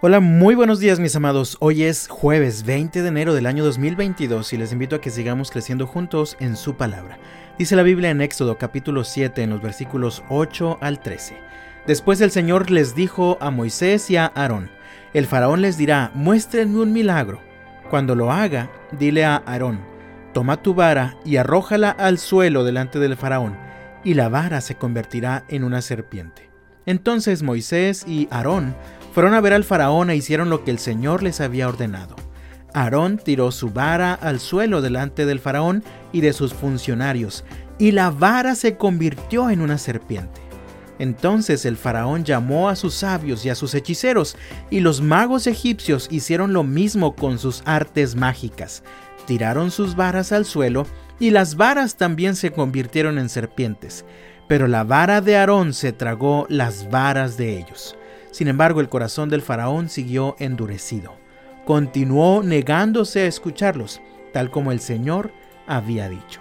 Hola, muy buenos días mis amados. Hoy es jueves 20 de enero del año 2022 y les invito a que sigamos creciendo juntos en su palabra. Dice la Biblia en Éxodo capítulo 7 en los versículos 8 al 13. Después el Señor les dijo a Moisés y a Aarón, el faraón les dirá, muéstrenme un milagro. Cuando lo haga, dile a Aarón, toma tu vara y arrójala al suelo delante del faraón, y la vara se convertirá en una serpiente. Entonces Moisés y Aarón fueron a ver al faraón e hicieron lo que el Señor les había ordenado. Aarón tiró su vara al suelo delante del faraón y de sus funcionarios, y la vara se convirtió en una serpiente. Entonces el faraón llamó a sus sabios y a sus hechiceros, y los magos egipcios hicieron lo mismo con sus artes mágicas. Tiraron sus varas al suelo, y las varas también se convirtieron en serpientes. Pero la vara de Aarón se tragó las varas de ellos. Sin embargo, el corazón del faraón siguió endurecido. Continuó negándose a escucharlos, tal como el Señor había dicho.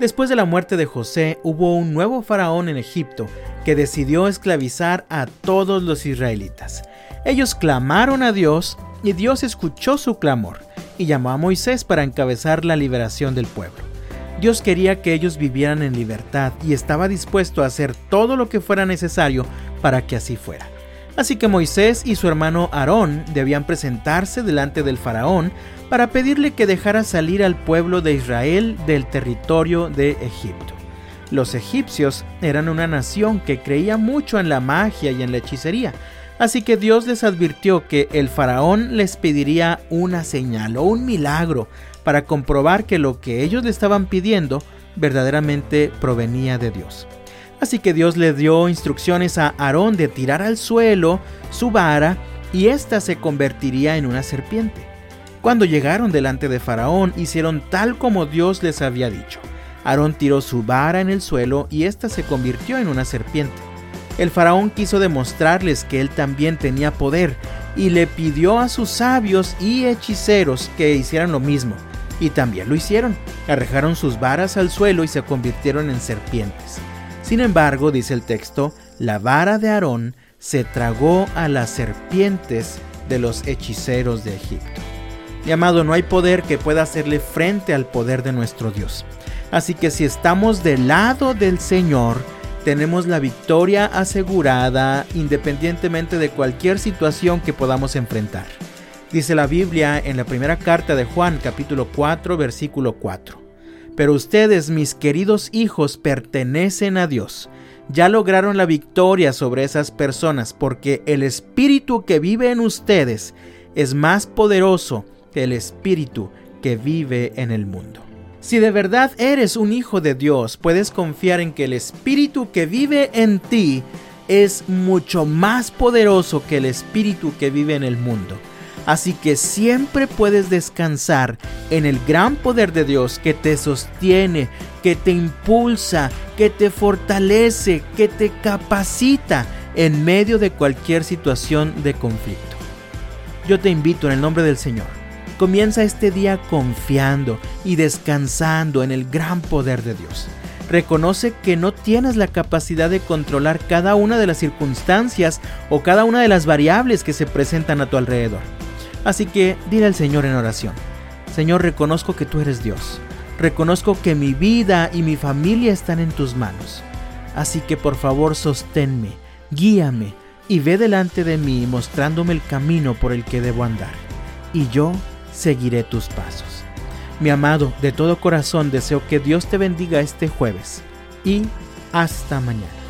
Después de la muerte de José, hubo un nuevo faraón en Egipto que decidió esclavizar a todos los israelitas. Ellos clamaron a Dios y Dios escuchó su clamor y llamó a Moisés para encabezar la liberación del pueblo. Dios quería que ellos vivieran en libertad y estaba dispuesto a hacer todo lo que fuera necesario para que así fuera. Así que Moisés y su hermano Aarón debían presentarse delante del faraón para pedirle que dejara salir al pueblo de Israel del territorio de Egipto. Los egipcios eran una nación que creía mucho en la magia y en la hechicería, así que Dios les advirtió que el faraón les pediría una señal o un milagro para comprobar que lo que ellos le estaban pidiendo verdaderamente provenía de Dios. Así que Dios le dio instrucciones a Aarón de tirar al suelo su vara y ésta se convertiría en una serpiente. Cuando llegaron delante de Faraón, hicieron tal como Dios les había dicho. Aarón tiró su vara en el suelo y ésta se convirtió en una serpiente. El faraón quiso demostrarles que él también tenía poder y le pidió a sus sabios y hechiceros que hicieran lo mismo. Y también lo hicieron. Arrejaron sus varas al suelo y se convirtieron en serpientes. Sin embargo, dice el texto, la vara de Aarón se tragó a las serpientes de los hechiceros de Egipto. Mi amado, no hay poder que pueda hacerle frente al poder de nuestro Dios. Así que si estamos del lado del Señor, tenemos la victoria asegurada independientemente de cualquier situación que podamos enfrentar. Dice la Biblia en la primera carta de Juan capítulo 4 versículo 4. Pero ustedes, mis queridos hijos, pertenecen a Dios. Ya lograron la victoria sobre esas personas porque el espíritu que vive en ustedes es más poderoso que el espíritu que vive en el mundo. Si de verdad eres un hijo de Dios, puedes confiar en que el espíritu que vive en ti es mucho más poderoso que el espíritu que vive en el mundo. Así que siempre puedes descansar en el gran poder de Dios que te sostiene, que te impulsa, que te fortalece, que te capacita en medio de cualquier situación de conflicto. Yo te invito en el nombre del Señor. Comienza este día confiando y descansando en el gran poder de Dios. Reconoce que no tienes la capacidad de controlar cada una de las circunstancias o cada una de las variables que se presentan a tu alrededor Así que dile al Señor en oración, Señor, reconozco que tú eres Dios. Reconozco que mi vida y mi familia están en tus manos. Así que por favor sosténme, guíame y ve delante de mí mostrándome el camino por el que debo andar. Y yo seguiré tus pasos. Mi amado, de todo corazón deseo que Dios te bendiga este jueves. Y hasta mañana.